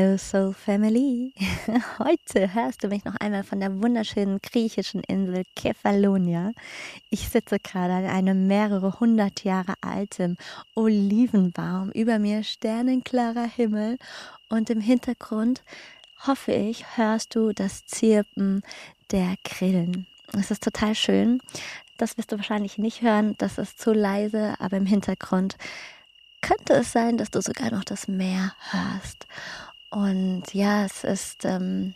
Hello Soul Family. Heute hörst du mich noch einmal von der wunderschönen griechischen Insel Kefalonia. Ich sitze gerade an einem mehrere hundert Jahre alten Olivenbaum. Über mir sternenklarer Himmel und im Hintergrund, hoffe ich, hörst du das Zirpen der Grillen. Es ist total schön. Das wirst du wahrscheinlich nicht hören, das ist zu leise, aber im Hintergrund könnte es sein, dass du sogar noch das Meer hörst. Und ja, es ist ähm,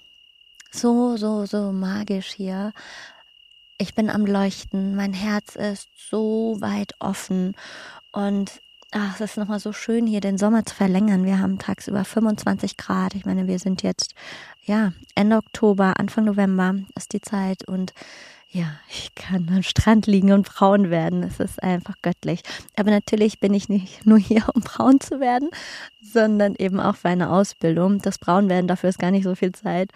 so, so, so magisch hier. Ich bin am Leuchten, mein Herz ist so weit offen und ach, es ist nochmal so schön hier den Sommer zu verlängern. Wir haben tagsüber 25 Grad. Ich meine, wir sind jetzt ja Ende Oktober, Anfang November ist die Zeit und ja, ich kann am Strand liegen und braun werden. Es ist einfach göttlich. Aber natürlich bin ich nicht nur hier, um braun zu werden, sondern eben auch für eine Ausbildung. Das Braunwerden, dafür ist gar nicht so viel Zeit.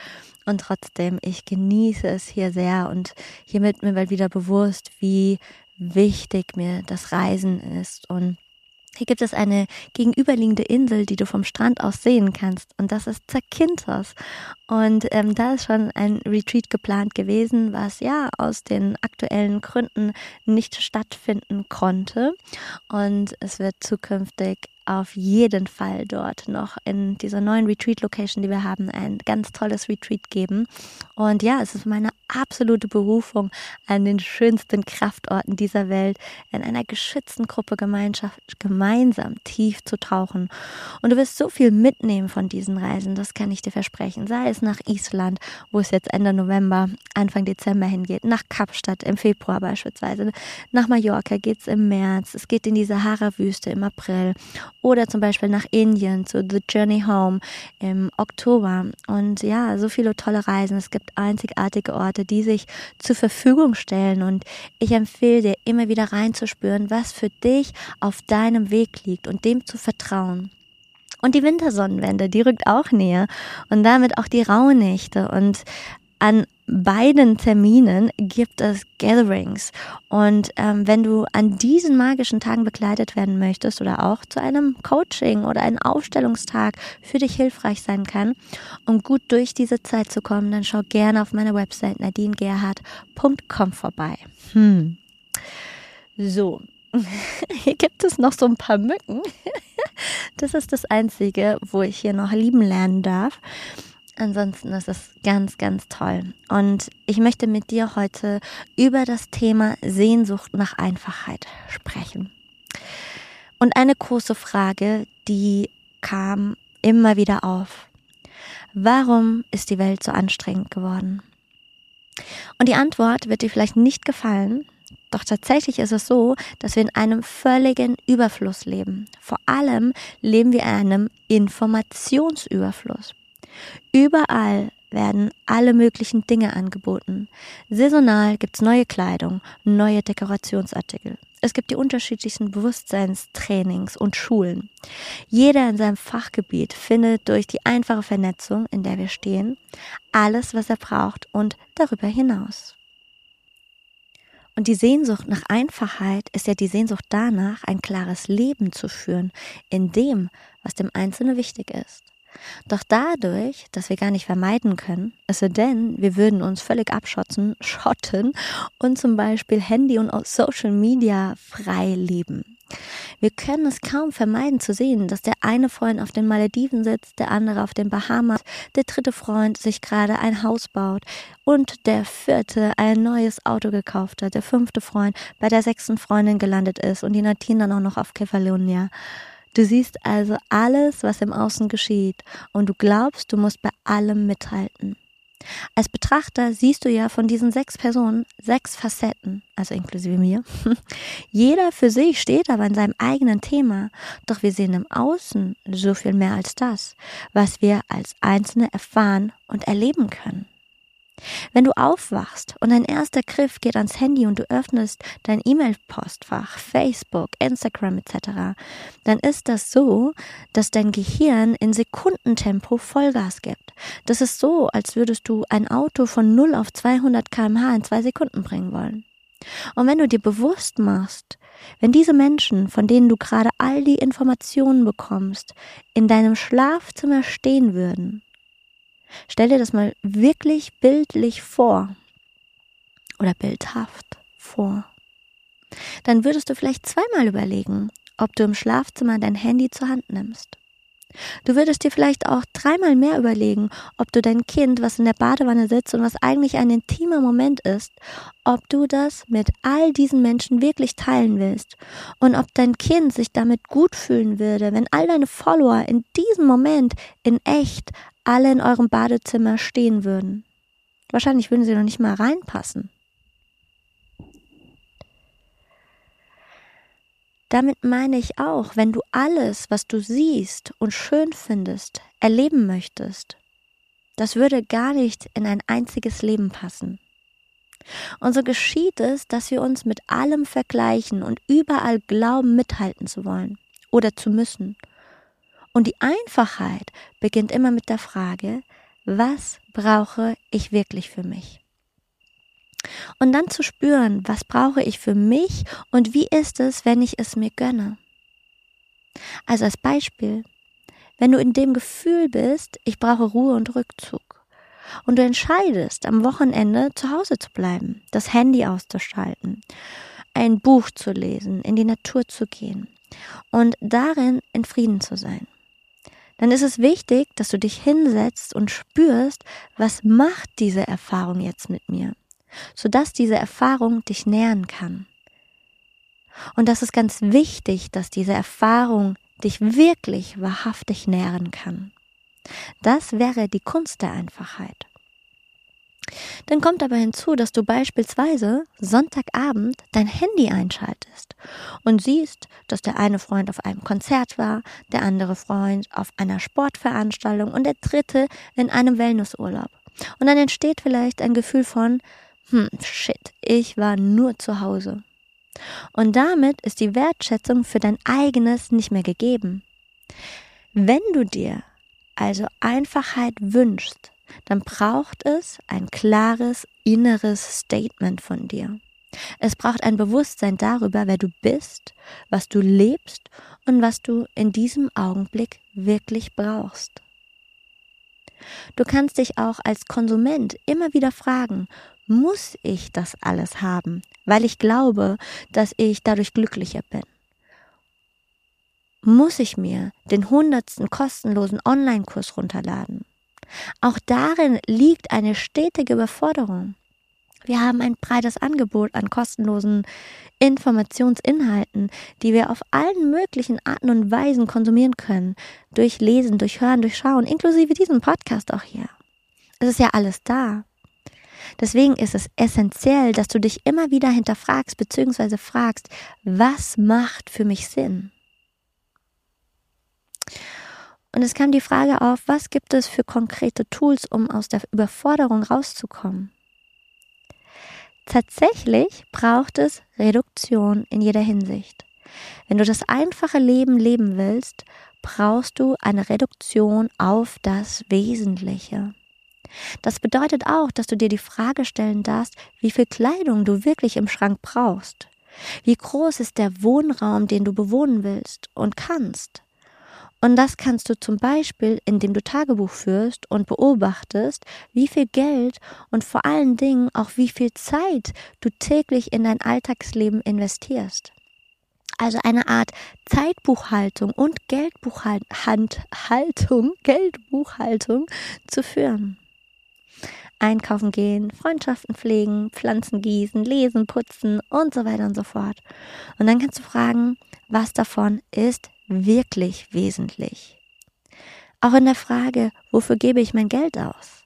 Und trotzdem, ich genieße es hier sehr und hiermit mir mal wieder bewusst, wie wichtig mir das Reisen ist und hier gibt es eine gegenüberliegende Insel, die du vom Strand aus sehen kannst. Und das ist Zakynthos. Und ähm, da ist schon ein Retreat geplant gewesen, was ja aus den aktuellen Gründen nicht stattfinden konnte. Und es wird zukünftig auf jeden Fall dort noch in dieser neuen Retreat-Location, die wir haben, ein ganz tolles Retreat geben. Und ja, es ist meine absolute Berufung, an den schönsten Kraftorten dieser Welt in einer geschützten Gruppe Gemeinschaft gemeinsam tief zu tauchen. Und du wirst so viel mitnehmen von diesen Reisen, das kann ich dir versprechen. Sei es nach Island, wo es jetzt Ende November, Anfang Dezember hingeht, nach Kapstadt im Februar beispielsweise, nach Mallorca geht es im März, es geht in die Sahara-Wüste im April oder zum Beispiel nach Indien zu The Journey Home im Oktober. Und ja, so viele tolle Reisen. Es gibt einzigartige Orte, die sich zur Verfügung stellen. Und ich empfehle dir immer wieder reinzuspüren, was für dich auf deinem Weg liegt und dem zu vertrauen. Und die Wintersonnenwende, die rückt auch näher und damit auch die Rauhnächte und an beiden Terminen gibt es Gatherings. Und ähm, wenn du an diesen magischen Tagen begleitet werden möchtest oder auch zu einem Coaching oder einem Aufstellungstag für dich hilfreich sein kann, um gut durch diese Zeit zu kommen, dann schau gerne auf meiner Website nadinegerhard.com vorbei. Hm. So, hier gibt es noch so ein paar Mücken. Das ist das Einzige, wo ich hier noch lieben lernen darf. Ansonsten ist es ganz, ganz toll. Und ich möchte mit dir heute über das Thema Sehnsucht nach Einfachheit sprechen. Und eine große Frage, die kam immer wieder auf. Warum ist die Welt so anstrengend geworden? Und die Antwort wird dir vielleicht nicht gefallen, doch tatsächlich ist es so, dass wir in einem völligen Überfluss leben. Vor allem leben wir in einem Informationsüberfluss. Überall werden alle möglichen Dinge angeboten. Saisonal gibt's neue Kleidung, neue Dekorationsartikel. Es gibt die unterschiedlichsten Bewusstseinstrainings und Schulen. Jeder in seinem Fachgebiet findet durch die einfache Vernetzung, in der wir stehen, alles, was er braucht und darüber hinaus. Und die Sehnsucht nach Einfachheit ist ja die Sehnsucht danach, ein klares Leben zu führen, in dem, was dem Einzelnen wichtig ist. Doch dadurch, dass wir gar nicht vermeiden können, es sei denn, wir würden uns völlig abschotten, schotten und zum Beispiel Handy und Social Media frei leben. Wir können es kaum vermeiden zu sehen, dass der eine Freund auf den Malediven sitzt, der andere auf den Bahamas, der dritte Freund sich gerade ein Haus baut und der vierte ein neues Auto gekauft hat, der fünfte Freund bei der sechsten Freundin gelandet ist und die Nadine dann auch noch auf Kefalonia. Du siehst also alles, was im Außen geschieht und du glaubst, du musst bei allem mithalten. Als Betrachter siehst du ja von diesen sechs Personen sechs Facetten, also inklusive mir. Jeder für sich steht aber in seinem eigenen Thema, doch wir sehen im Außen so viel mehr als das, was wir als Einzelne erfahren und erleben können. Wenn du aufwachst und dein erster Griff geht ans Handy und du öffnest dein E-Mail-Postfach, Facebook, Instagram etc., dann ist das so, dass dein Gehirn in Sekundentempo Vollgas gibt. Das ist so, als würdest du ein Auto von 0 auf 200 kmh in zwei Sekunden bringen wollen. Und wenn du dir bewusst machst, wenn diese Menschen, von denen du gerade all die Informationen bekommst, in deinem Schlafzimmer stehen würden, stell dir das mal wirklich bildlich vor oder bildhaft vor, dann würdest du vielleicht zweimal überlegen, ob du im Schlafzimmer dein Handy zur Hand nimmst. Du würdest dir vielleicht auch dreimal mehr überlegen, ob du dein Kind, was in der Badewanne sitzt und was eigentlich ein intimer Moment ist, ob du das mit all diesen Menschen wirklich teilen willst und ob dein Kind sich damit gut fühlen würde, wenn all deine Follower in diesem Moment in echt alle in eurem Badezimmer stehen würden. Wahrscheinlich würden sie noch nicht mal reinpassen. Damit meine ich auch, wenn du alles, was du siehst und schön findest, erleben möchtest, das würde gar nicht in ein einziges Leben passen. Und so geschieht es, dass wir uns mit allem vergleichen und überall glauben, mithalten zu wollen oder zu müssen. Und die Einfachheit beginnt immer mit der Frage, was brauche ich wirklich für mich? Und dann zu spüren, was brauche ich für mich und wie ist es, wenn ich es mir gönne. Also als Beispiel, wenn du in dem Gefühl bist, ich brauche Ruhe und Rückzug und du entscheidest, am Wochenende zu Hause zu bleiben, das Handy auszuschalten, ein Buch zu lesen, in die Natur zu gehen und darin in Frieden zu sein, dann ist es wichtig, dass du dich hinsetzt und spürst, was macht diese Erfahrung jetzt mit mir? sodass diese Erfahrung dich nähren kann. Und das ist ganz wichtig, dass diese Erfahrung dich wirklich wahrhaftig nähren kann. Das wäre die Kunst der Einfachheit. Dann kommt aber hinzu, dass du beispielsweise Sonntagabend dein Handy einschaltest und siehst, dass der eine Freund auf einem Konzert war, der andere Freund auf einer Sportveranstaltung und der dritte in einem Wellnessurlaub. Und dann entsteht vielleicht ein Gefühl von, hm, shit, ich war nur zu Hause. Und damit ist die Wertschätzung für dein eigenes nicht mehr gegeben. Wenn du dir also Einfachheit wünschst, dann braucht es ein klares inneres Statement von dir. Es braucht ein Bewusstsein darüber, wer du bist, was du lebst und was du in diesem Augenblick wirklich brauchst. Du kannst dich auch als Konsument immer wieder fragen, muss ich das alles haben, weil ich glaube, dass ich dadurch glücklicher bin? Muss ich mir den hundertsten kostenlosen Online-Kurs runterladen? Auch darin liegt eine stetige Überforderung. Wir haben ein breites Angebot an kostenlosen Informationsinhalten, die wir auf allen möglichen Arten und Weisen konsumieren können. Durch Lesen, durch Hören, durch Schauen, inklusive diesem Podcast auch hier. Es ist ja alles da. Deswegen ist es essentiell, dass du dich immer wieder hinterfragst bzw. fragst, was macht für mich Sinn? Und es kam die Frage auf, was gibt es für konkrete Tools, um aus der Überforderung rauszukommen? Tatsächlich braucht es Reduktion in jeder Hinsicht. Wenn du das einfache Leben leben willst, brauchst du eine Reduktion auf das Wesentliche. Das bedeutet auch, dass du dir die Frage stellen darfst, wie viel Kleidung du wirklich im Schrank brauchst. Wie groß ist der Wohnraum, den du bewohnen willst und kannst? Und das kannst du zum Beispiel, indem du Tagebuch führst und beobachtest, wie viel Geld und vor allen Dingen auch wie viel Zeit du täglich in dein Alltagsleben investierst. Also eine Art Zeitbuchhaltung und Geldbuchhaltung, Geldbuchhaltung zu führen einkaufen gehen, Freundschaften pflegen, Pflanzen gießen, lesen, putzen und so weiter und so fort. Und dann kannst du fragen, was davon ist wirklich wesentlich. Auch in der Frage, wofür gebe ich mein Geld aus?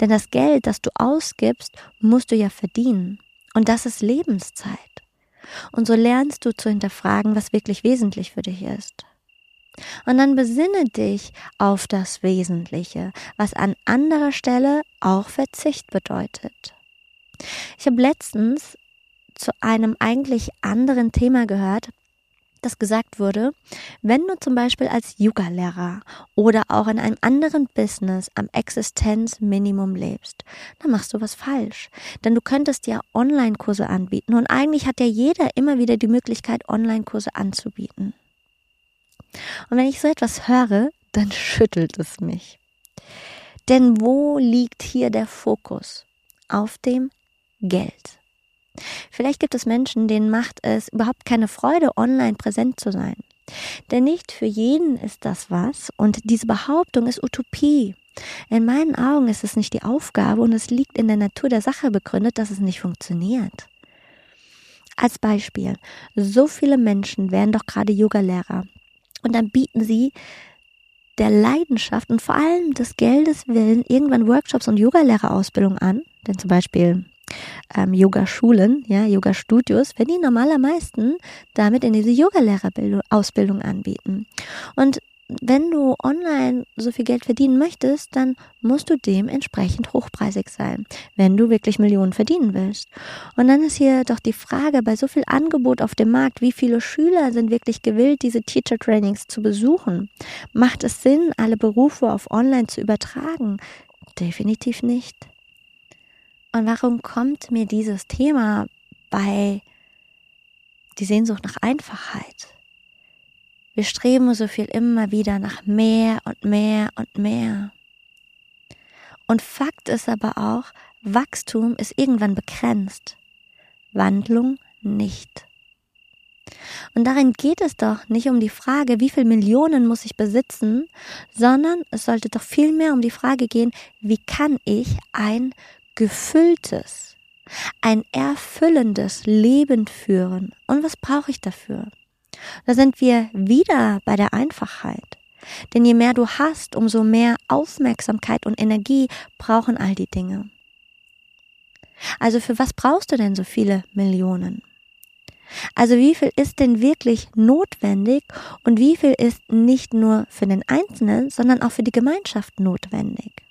Denn das Geld, das du ausgibst, musst du ja verdienen. Und das ist Lebenszeit. Und so lernst du zu hinterfragen, was wirklich wesentlich für dich ist. Und dann besinne dich auf das Wesentliche, was an anderer Stelle auch Verzicht bedeutet. Ich habe letztens zu einem eigentlich anderen Thema gehört, das gesagt wurde, wenn du zum Beispiel als Yoga-Lehrer oder auch in einem anderen Business am Existenzminimum lebst, dann machst du was falsch. Denn du könntest ja Online-Kurse anbieten und eigentlich hat ja jeder immer wieder die Möglichkeit, Online-Kurse anzubieten. Und wenn ich so etwas höre, dann schüttelt es mich. Denn wo liegt hier der Fokus? Auf dem Geld. Vielleicht gibt es Menschen, denen macht es überhaupt keine Freude, online präsent zu sein. Denn nicht für jeden ist das was und diese Behauptung ist Utopie. In meinen Augen ist es nicht die Aufgabe und es liegt in der Natur der Sache begründet, dass es nicht funktioniert. Als Beispiel, so viele Menschen werden doch gerade Yogalehrer und dann bieten sie der Leidenschaft und vor allem des Geldes willen irgendwann Workshops und Yogalehrerausbildung an. Denn zum Beispiel ähm, Yoga-Schulen, ja, Yoga-Studios, wenn die normalermeisten damit in diese Yogalehrerausbildung anbieten. Und wenn du online so viel Geld verdienen möchtest, dann musst du dementsprechend hochpreisig sein, wenn du wirklich Millionen verdienen willst. Und dann ist hier doch die Frage, bei so viel Angebot auf dem Markt, wie viele Schüler sind wirklich gewillt, diese Teacher Trainings zu besuchen? Macht es Sinn, alle Berufe auf online zu übertragen? Definitiv nicht. Und warum kommt mir dieses Thema bei die Sehnsucht nach Einfachheit? Wir streben so viel immer wieder nach mehr und mehr und mehr. Und Fakt ist aber auch, Wachstum ist irgendwann begrenzt, Wandlung nicht. Und darin geht es doch nicht um die Frage, wie viel Millionen muss ich besitzen, sondern es sollte doch vielmehr um die Frage gehen, wie kann ich ein gefülltes, ein erfüllendes Leben führen? Und was brauche ich dafür? Da sind wir wieder bei der Einfachheit. Denn je mehr du hast, umso mehr Aufmerksamkeit und Energie brauchen all die Dinge. Also für was brauchst du denn so viele Millionen? Also wie viel ist denn wirklich notwendig und wie viel ist nicht nur für den Einzelnen, sondern auch für die Gemeinschaft notwendig?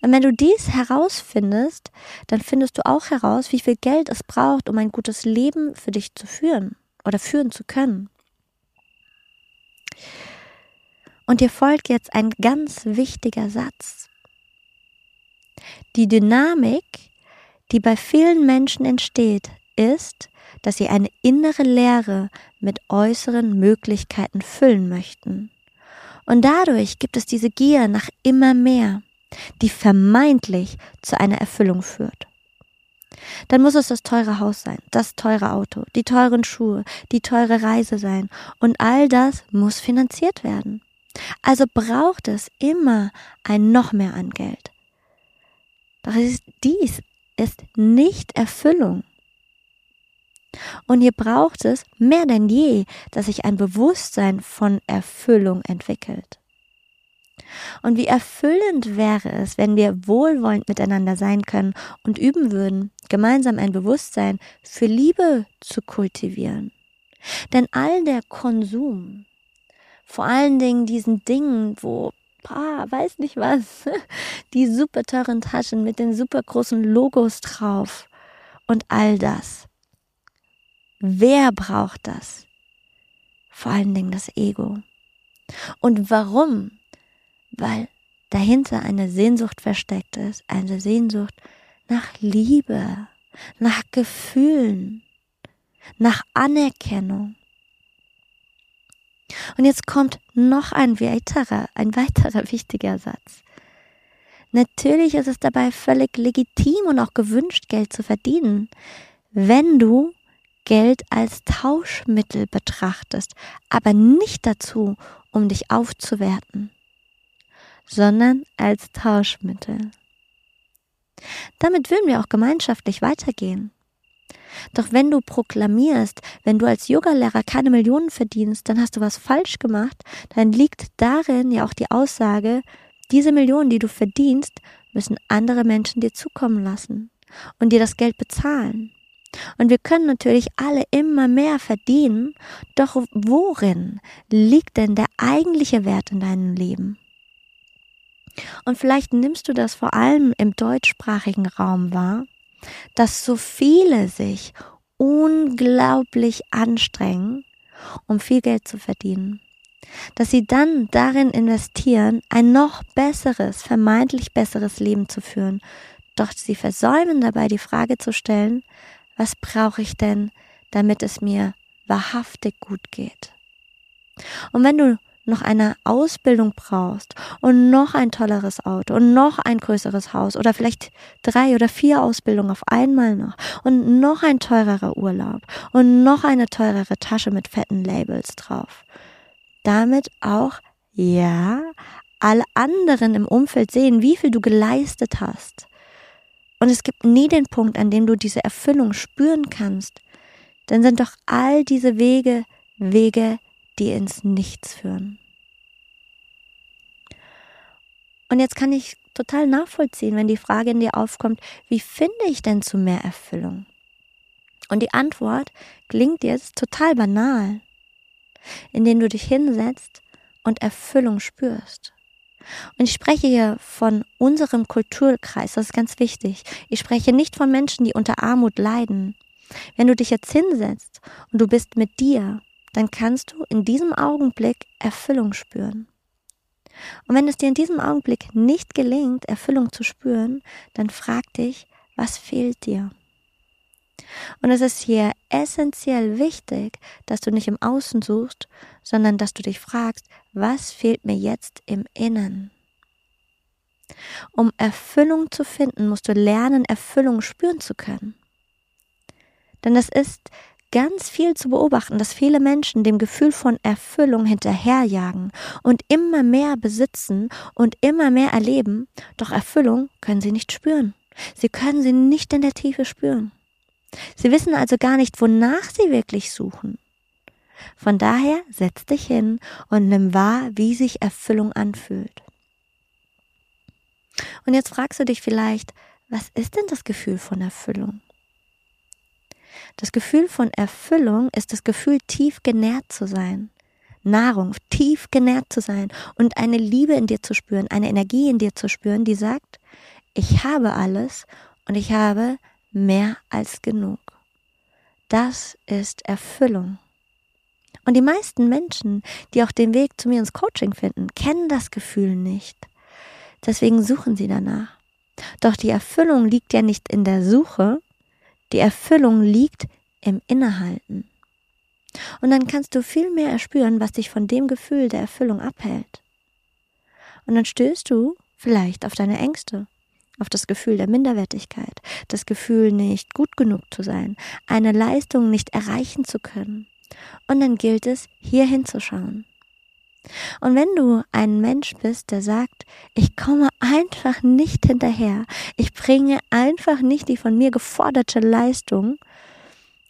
Und wenn du dies herausfindest, dann findest du auch heraus, wie viel Geld es braucht, um ein gutes Leben für dich zu führen oder führen zu können. Und dir folgt jetzt ein ganz wichtiger Satz. Die Dynamik, die bei vielen Menschen entsteht, ist, dass sie eine innere Leere mit äußeren Möglichkeiten füllen möchten. Und dadurch gibt es diese Gier nach immer mehr, die vermeintlich zu einer Erfüllung führt dann muss es das teure Haus sein, das teure Auto, die teuren Schuhe, die teure Reise sein. Und all das muss finanziert werden. Also braucht es immer ein noch mehr an Geld. Doch dies ist nicht Erfüllung. Und hier braucht es mehr denn je, dass sich ein Bewusstsein von Erfüllung entwickelt. Und wie erfüllend wäre es, wenn wir wohlwollend miteinander sein können und üben würden, gemeinsam ein Bewusstsein für Liebe zu kultivieren. Denn all der Konsum, vor allen Dingen diesen Dingen, wo, ah, weiß nicht was, die super teuren Taschen mit den super großen Logos drauf und all das. Wer braucht das? Vor allen Dingen das Ego. Und warum? Weil dahinter eine Sehnsucht versteckt ist, eine Sehnsucht nach Liebe, nach Gefühlen, nach Anerkennung. Und jetzt kommt noch ein weiterer, ein weiterer wichtiger Satz. Natürlich ist es dabei völlig legitim und auch gewünscht, Geld zu verdienen, wenn du Geld als Tauschmittel betrachtest, aber nicht dazu, um dich aufzuwerten sondern als Tauschmittel. Damit würden wir auch gemeinschaftlich weitergehen. Doch wenn du proklamierst, wenn du als Yogalehrer keine Millionen verdienst, dann hast du was falsch gemacht, dann liegt darin ja auch die Aussage, diese Millionen, die du verdienst, müssen andere Menschen dir zukommen lassen und dir das Geld bezahlen. Und wir können natürlich alle immer mehr verdienen, doch worin liegt denn der eigentliche Wert in deinem Leben? Und vielleicht nimmst du das vor allem im deutschsprachigen Raum wahr, dass so viele sich unglaublich anstrengen, um viel Geld zu verdienen. Dass sie dann darin investieren, ein noch besseres, vermeintlich besseres Leben zu führen. Doch sie versäumen dabei die Frage zu stellen, was brauche ich denn, damit es mir wahrhaftig gut geht? Und wenn du noch eine Ausbildung brauchst und noch ein tolleres Auto und noch ein größeres Haus oder vielleicht drei oder vier Ausbildungen auf einmal noch und noch ein teurerer Urlaub und noch eine teurere Tasche mit fetten Labels drauf. Damit auch, ja, alle anderen im Umfeld sehen, wie viel du geleistet hast. Und es gibt nie den Punkt, an dem du diese Erfüllung spüren kannst. Dann sind doch all diese Wege Wege die ins Nichts führen. Und jetzt kann ich total nachvollziehen, wenn die Frage in dir aufkommt, wie finde ich denn zu mehr Erfüllung? Und die Antwort klingt jetzt total banal, indem du dich hinsetzt und Erfüllung spürst. Und ich spreche hier von unserem Kulturkreis, das ist ganz wichtig. Ich spreche nicht von Menschen, die unter Armut leiden. Wenn du dich jetzt hinsetzt und du bist mit dir dann kannst du in diesem Augenblick Erfüllung spüren. Und wenn es dir in diesem Augenblick nicht gelingt, Erfüllung zu spüren, dann frag dich, was fehlt dir? Und es ist hier essentiell wichtig, dass du nicht im Außen suchst, sondern dass du dich fragst, was fehlt mir jetzt im Innen? Um Erfüllung zu finden, musst du lernen, Erfüllung spüren zu können. Denn das ist ganz viel zu beobachten, dass viele Menschen dem Gefühl von Erfüllung hinterherjagen und immer mehr besitzen und immer mehr erleben, doch Erfüllung können sie nicht spüren. Sie können sie nicht in der Tiefe spüren. Sie wissen also gar nicht, wonach sie wirklich suchen. Von daher setz dich hin und nimm wahr, wie sich Erfüllung anfühlt. Und jetzt fragst du dich vielleicht, was ist denn das Gefühl von Erfüllung? Das Gefühl von Erfüllung ist das Gefühl, tief genährt zu sein. Nahrung, tief genährt zu sein und eine Liebe in dir zu spüren, eine Energie in dir zu spüren, die sagt, ich habe alles und ich habe mehr als genug. Das ist Erfüllung. Und die meisten Menschen, die auch den Weg zu mir ins Coaching finden, kennen das Gefühl nicht. Deswegen suchen sie danach. Doch die Erfüllung liegt ja nicht in der Suche, die Erfüllung liegt im Innehalten. Und dann kannst du viel mehr erspüren, was dich von dem Gefühl der Erfüllung abhält. Und dann stößt du vielleicht auf deine Ängste, auf das Gefühl der Minderwertigkeit, das Gefühl, nicht gut genug zu sein, eine Leistung nicht erreichen zu können. Und dann gilt es, hier hinzuschauen. Und wenn du ein Mensch bist, der sagt, ich komme einfach nicht hinterher, ich bringe einfach nicht die von mir geforderte Leistung,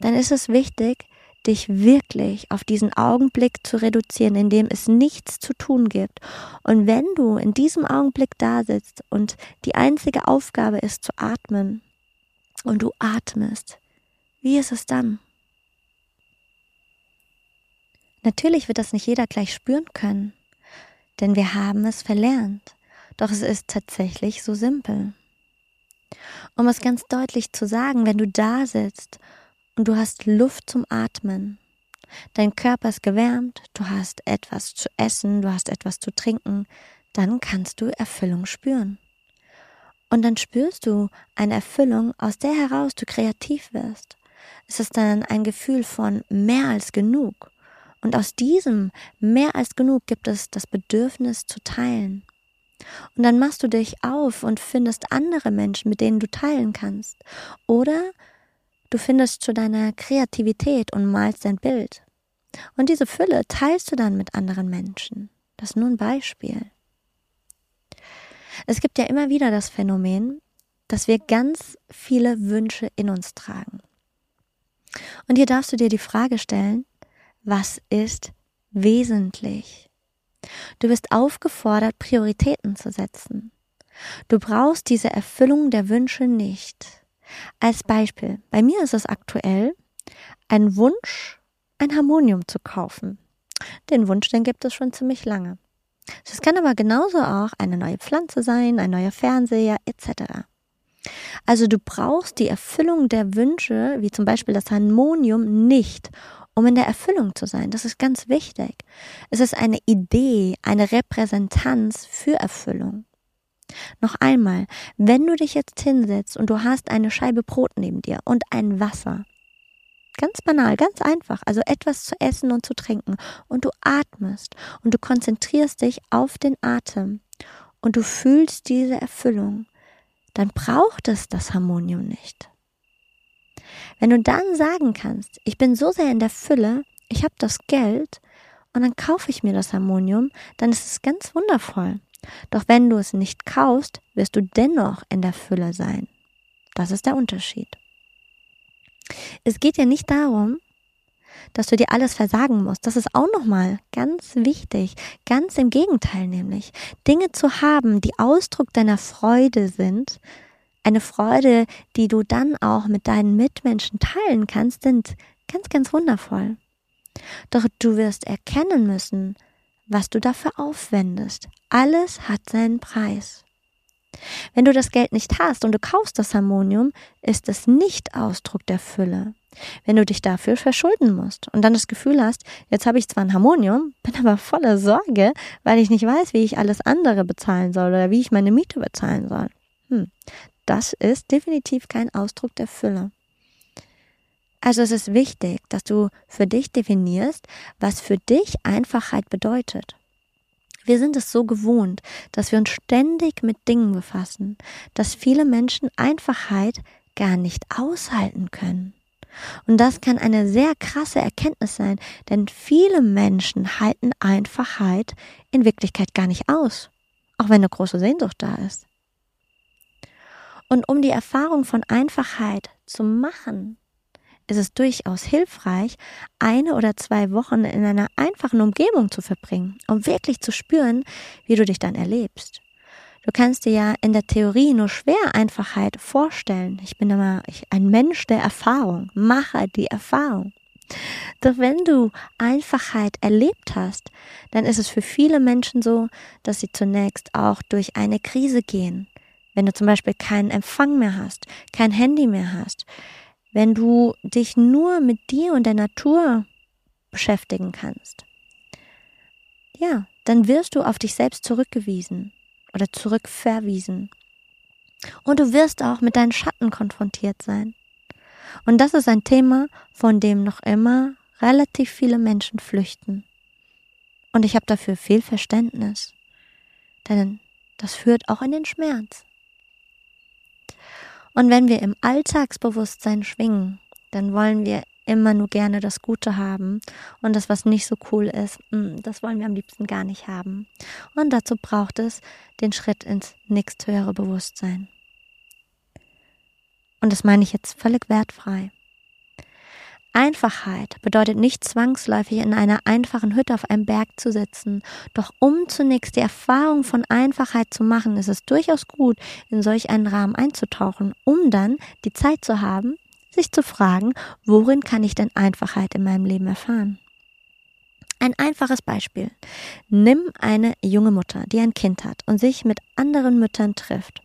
dann ist es wichtig, dich wirklich auf diesen Augenblick zu reduzieren, in dem es nichts zu tun gibt. Und wenn du in diesem Augenblick da sitzt und die einzige Aufgabe ist zu atmen und du atmest, wie ist es dann? Natürlich wird das nicht jeder gleich spüren können, denn wir haben es verlernt. Doch es ist tatsächlich so simpel. Um es ganz deutlich zu sagen, wenn du da sitzt und du hast Luft zum Atmen, dein Körper ist gewärmt, du hast etwas zu essen, du hast etwas zu trinken, dann kannst du Erfüllung spüren. Und dann spürst du eine Erfüllung, aus der heraus du kreativ wirst. Es ist dann ein Gefühl von mehr als genug. Und aus diesem mehr als genug gibt es das Bedürfnis zu teilen. Und dann machst du dich auf und findest andere Menschen, mit denen du teilen kannst. Oder du findest zu deiner Kreativität und malst ein Bild. Und diese Fülle teilst du dann mit anderen Menschen. Das ist nur ein Beispiel. Es gibt ja immer wieder das Phänomen, dass wir ganz viele Wünsche in uns tragen. Und hier darfst du dir die Frage stellen, was ist wesentlich. Du bist aufgefordert, Prioritäten zu setzen. Du brauchst diese Erfüllung der Wünsche nicht. Als Beispiel, bei mir ist es aktuell ein Wunsch, ein Harmonium zu kaufen. Den Wunsch, den gibt es schon ziemlich lange. Es kann aber genauso auch eine neue Pflanze sein, ein neuer Fernseher etc. Also du brauchst die Erfüllung der Wünsche, wie zum Beispiel das Harmonium, nicht, um in der Erfüllung zu sein. Das ist ganz wichtig. Es ist eine Idee, eine Repräsentanz für Erfüllung. Noch einmal, wenn du dich jetzt hinsetzt und du hast eine Scheibe Brot neben dir und ein Wasser, ganz banal, ganz einfach, also etwas zu essen und zu trinken und du atmest und du konzentrierst dich auf den Atem und du fühlst diese Erfüllung, dann braucht es das Harmonium nicht. Wenn du dann sagen kannst, ich bin so sehr in der Fülle, ich habe das Geld und dann kaufe ich mir das Harmonium, dann ist es ganz wundervoll. Doch wenn du es nicht kaufst, wirst du dennoch in der Fülle sein. Das ist der Unterschied. Es geht ja nicht darum, dass du dir alles versagen musst. Das ist auch nochmal ganz wichtig. Ganz im Gegenteil nämlich. Dinge zu haben, die Ausdruck deiner Freude sind, eine Freude, die du dann auch mit deinen Mitmenschen teilen kannst, sind ganz, ganz wundervoll. Doch du wirst erkennen müssen, was du dafür aufwendest. Alles hat seinen Preis. Wenn du das Geld nicht hast und du kaufst das Harmonium, ist es nicht Ausdruck der Fülle. Wenn du dich dafür verschulden musst und dann das Gefühl hast, jetzt habe ich zwar ein Harmonium, bin aber voller Sorge, weil ich nicht weiß, wie ich alles andere bezahlen soll oder wie ich meine Miete bezahlen soll. Hm, das ist definitiv kein Ausdruck der Fülle. Also es ist wichtig, dass du für dich definierst, was für dich Einfachheit bedeutet. Wir sind es so gewohnt, dass wir uns ständig mit Dingen befassen, dass viele Menschen Einfachheit gar nicht aushalten können. Und das kann eine sehr krasse Erkenntnis sein, denn viele Menschen halten Einfachheit in Wirklichkeit gar nicht aus, auch wenn eine große Sehnsucht da ist. Und um die Erfahrung von Einfachheit zu machen, ist es durchaus hilfreich, eine oder zwei Wochen in einer einfachen Umgebung zu verbringen, um wirklich zu spüren, wie du dich dann erlebst. Du kannst dir ja in der Theorie nur schwer Einfachheit vorstellen. Ich bin immer ein Mensch der Erfahrung, mache die Erfahrung. Doch wenn du Einfachheit erlebt hast, dann ist es für viele Menschen so, dass sie zunächst auch durch eine Krise gehen. Wenn du zum Beispiel keinen Empfang mehr hast, kein Handy mehr hast, wenn du dich nur mit dir und der Natur beschäftigen kannst, ja, dann wirst du auf dich selbst zurückgewiesen oder zurückverwiesen. Und du wirst auch mit deinen Schatten konfrontiert sein. Und das ist ein Thema, von dem noch immer relativ viele Menschen flüchten. Und ich habe dafür viel Verständnis. Denn das führt auch in den Schmerz. Und wenn wir im Alltagsbewusstsein schwingen, dann wollen wir immer nur gerne das Gute haben und das, was nicht so cool ist, mm, das wollen wir am liebsten gar nicht haben. Und dazu braucht es den Schritt ins nächsthöhere Bewusstsein. Und das meine ich jetzt völlig wertfrei. Einfachheit bedeutet nicht zwangsläufig in einer einfachen Hütte auf einem Berg zu sitzen. Doch um zunächst die Erfahrung von Einfachheit zu machen, ist es durchaus gut, in solch einen Rahmen einzutauchen, um dann die Zeit zu haben, sich zu fragen, worin kann ich denn Einfachheit in meinem Leben erfahren? Ein einfaches Beispiel. Nimm eine junge Mutter, die ein Kind hat und sich mit anderen Müttern trifft.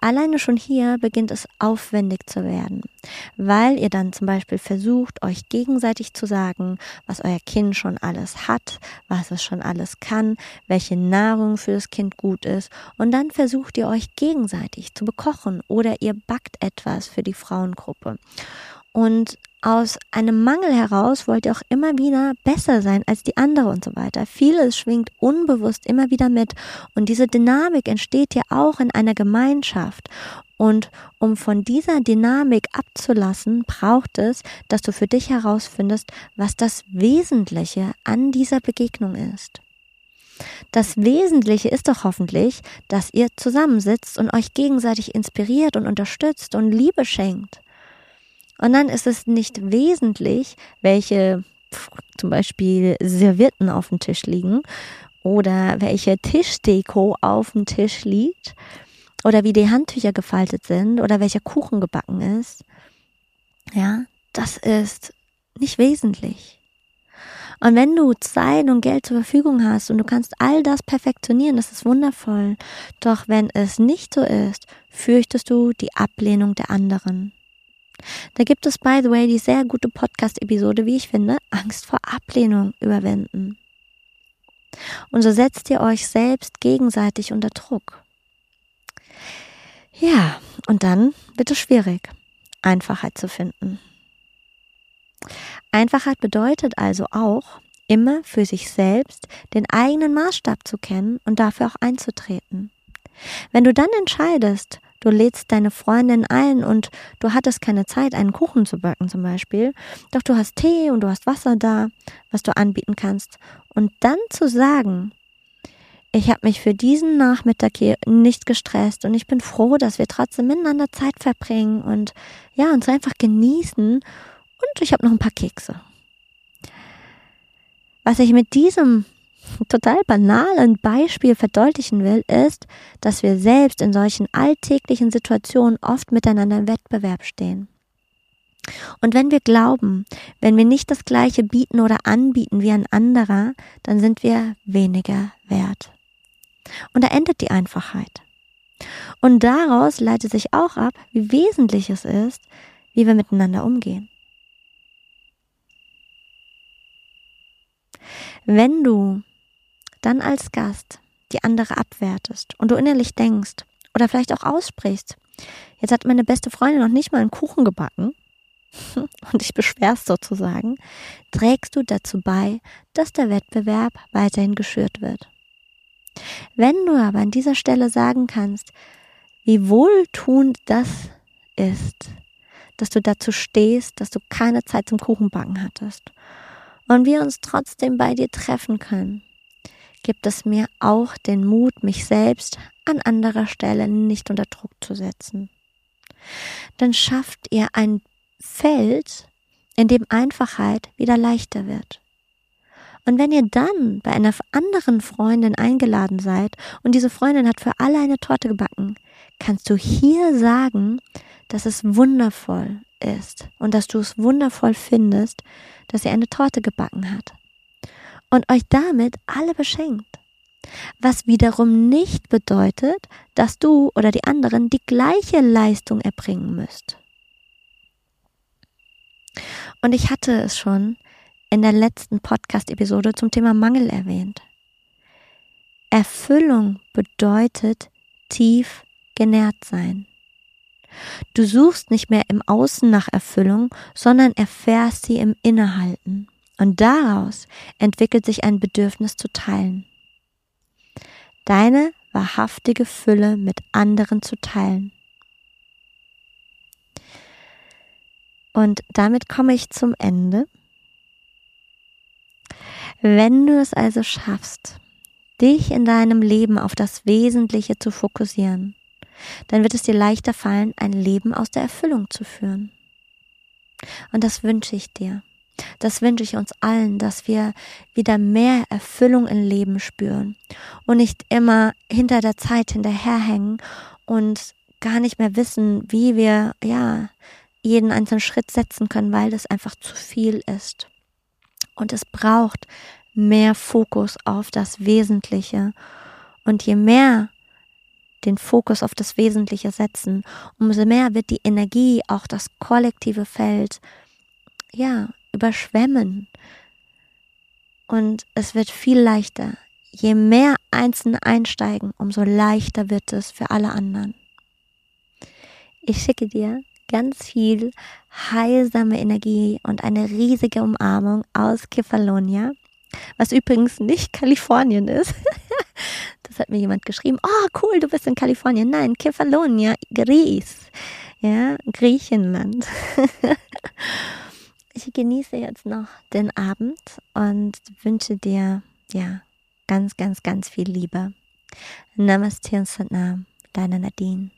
Alleine schon hier beginnt es aufwendig zu werden, weil ihr dann zum Beispiel versucht, euch gegenseitig zu sagen, was euer Kind schon alles hat, was es schon alles kann, welche Nahrung für das Kind gut ist und dann versucht ihr euch gegenseitig zu bekochen oder ihr backt etwas für die Frauengruppe. Und aus einem Mangel heraus wollt ihr auch immer wieder besser sein als die andere und so weiter. Vieles schwingt unbewusst immer wieder mit und diese Dynamik entsteht ja auch in einer Gemeinschaft. Und um von dieser Dynamik abzulassen, braucht es, dass du für dich herausfindest, was das Wesentliche an dieser Begegnung ist. Das Wesentliche ist doch hoffentlich, dass ihr zusammensitzt und euch gegenseitig inspiriert und unterstützt und Liebe schenkt. Und dann ist es nicht wesentlich, welche zum Beispiel Servietten auf dem Tisch liegen oder welche Tischdeko auf dem Tisch liegt oder wie die Handtücher gefaltet sind oder welcher Kuchen gebacken ist, ja, das ist nicht wesentlich. Und wenn du Zeit und Geld zur Verfügung hast und du kannst all das perfektionieren, das ist wundervoll. Doch wenn es nicht so ist, fürchtest du die Ablehnung der anderen. Da gibt es, by the way, die sehr gute Podcast-Episode, wie ich finde, Angst vor Ablehnung überwinden. Und so setzt ihr euch selbst gegenseitig unter Druck. Ja, und dann wird es schwierig, Einfachheit zu finden. Einfachheit bedeutet also auch, immer für sich selbst den eigenen Maßstab zu kennen und dafür auch einzutreten. Wenn du dann entscheidest, du lädst deine Freundin ein und du hattest keine Zeit, einen Kuchen zu backen zum Beispiel, doch du hast Tee und du hast Wasser da, was du anbieten kannst, und dann zu sagen, ich habe mich für diesen Nachmittag hier nicht gestresst und ich bin froh, dass wir trotzdem miteinander Zeit verbringen und ja, uns einfach genießen. Und ich habe noch ein paar Kekse. Was ich mit diesem total banalen Beispiel verdeutlichen will, ist, dass wir selbst in solchen alltäglichen Situationen oft miteinander im Wettbewerb stehen. Und wenn wir glauben, wenn wir nicht das Gleiche bieten oder anbieten wie ein anderer, dann sind wir weniger wert. Und da endet die Einfachheit. Und daraus leitet sich auch ab, wie wesentlich es ist, wie wir miteinander umgehen. Wenn du dann als Gast die andere abwertest und du innerlich denkst oder vielleicht auch aussprichst, jetzt hat meine beste Freundin noch nicht mal einen Kuchen gebacken und dich beschwerst sozusagen, trägst du dazu bei, dass der Wettbewerb weiterhin geschürt wird. Wenn du aber an dieser Stelle sagen kannst, wie wohltuend das ist, dass du dazu stehst, dass du keine Zeit zum Kuchenbacken hattest und wir uns trotzdem bei dir treffen können, gibt es mir auch den Mut, mich selbst an anderer Stelle nicht unter Druck zu setzen. Dann schafft ihr ein Feld, in dem Einfachheit wieder leichter wird. Und wenn ihr dann bei einer anderen Freundin eingeladen seid und diese Freundin hat für alle eine Torte gebacken, kannst du hier sagen, dass es wundervoll ist und dass du es wundervoll findest, dass sie eine Torte gebacken hat und euch damit alle beschenkt. Was wiederum nicht bedeutet, dass du oder die anderen die gleiche Leistung erbringen müsst. Und ich hatte es schon in der letzten Podcast-Episode zum Thema Mangel erwähnt. Erfüllung bedeutet tief genährt sein. Du suchst nicht mehr im Außen nach Erfüllung, sondern erfährst sie im Innehalten. Und daraus entwickelt sich ein Bedürfnis zu teilen. Deine wahrhaftige Fülle mit anderen zu teilen. Und damit komme ich zum Ende. Wenn du es also schaffst, dich in deinem Leben auf das Wesentliche zu fokussieren, dann wird es dir leichter fallen, ein Leben aus der Erfüllung zu führen. Und das wünsche ich dir. Das wünsche ich uns allen, dass wir wieder mehr Erfüllung im Leben spüren und nicht immer hinter der Zeit hinterherhängen und gar nicht mehr wissen, wie wir, ja, jeden einzelnen Schritt setzen können, weil das einfach zu viel ist. Und es braucht mehr Fokus auf das Wesentliche. Und je mehr den Fokus auf das Wesentliche setzen, umso mehr wird die Energie, auch das kollektive Feld, ja, überschwemmen. Und es wird viel leichter. Je mehr Einzelne einsteigen, umso leichter wird es für alle anderen. Ich schicke dir ganz viel heilsame Energie und eine riesige Umarmung aus Kefalonia, was übrigens nicht Kalifornien ist. Das hat mir jemand geschrieben. Oh, cool, du bist in Kalifornien. Nein, Kefalonia, Gries. Ja, Griechenland. ich genieße jetzt noch den Abend und wünsche dir, ja, ganz, ganz, ganz viel Liebe. Namaste und Satnam, deine Nadine.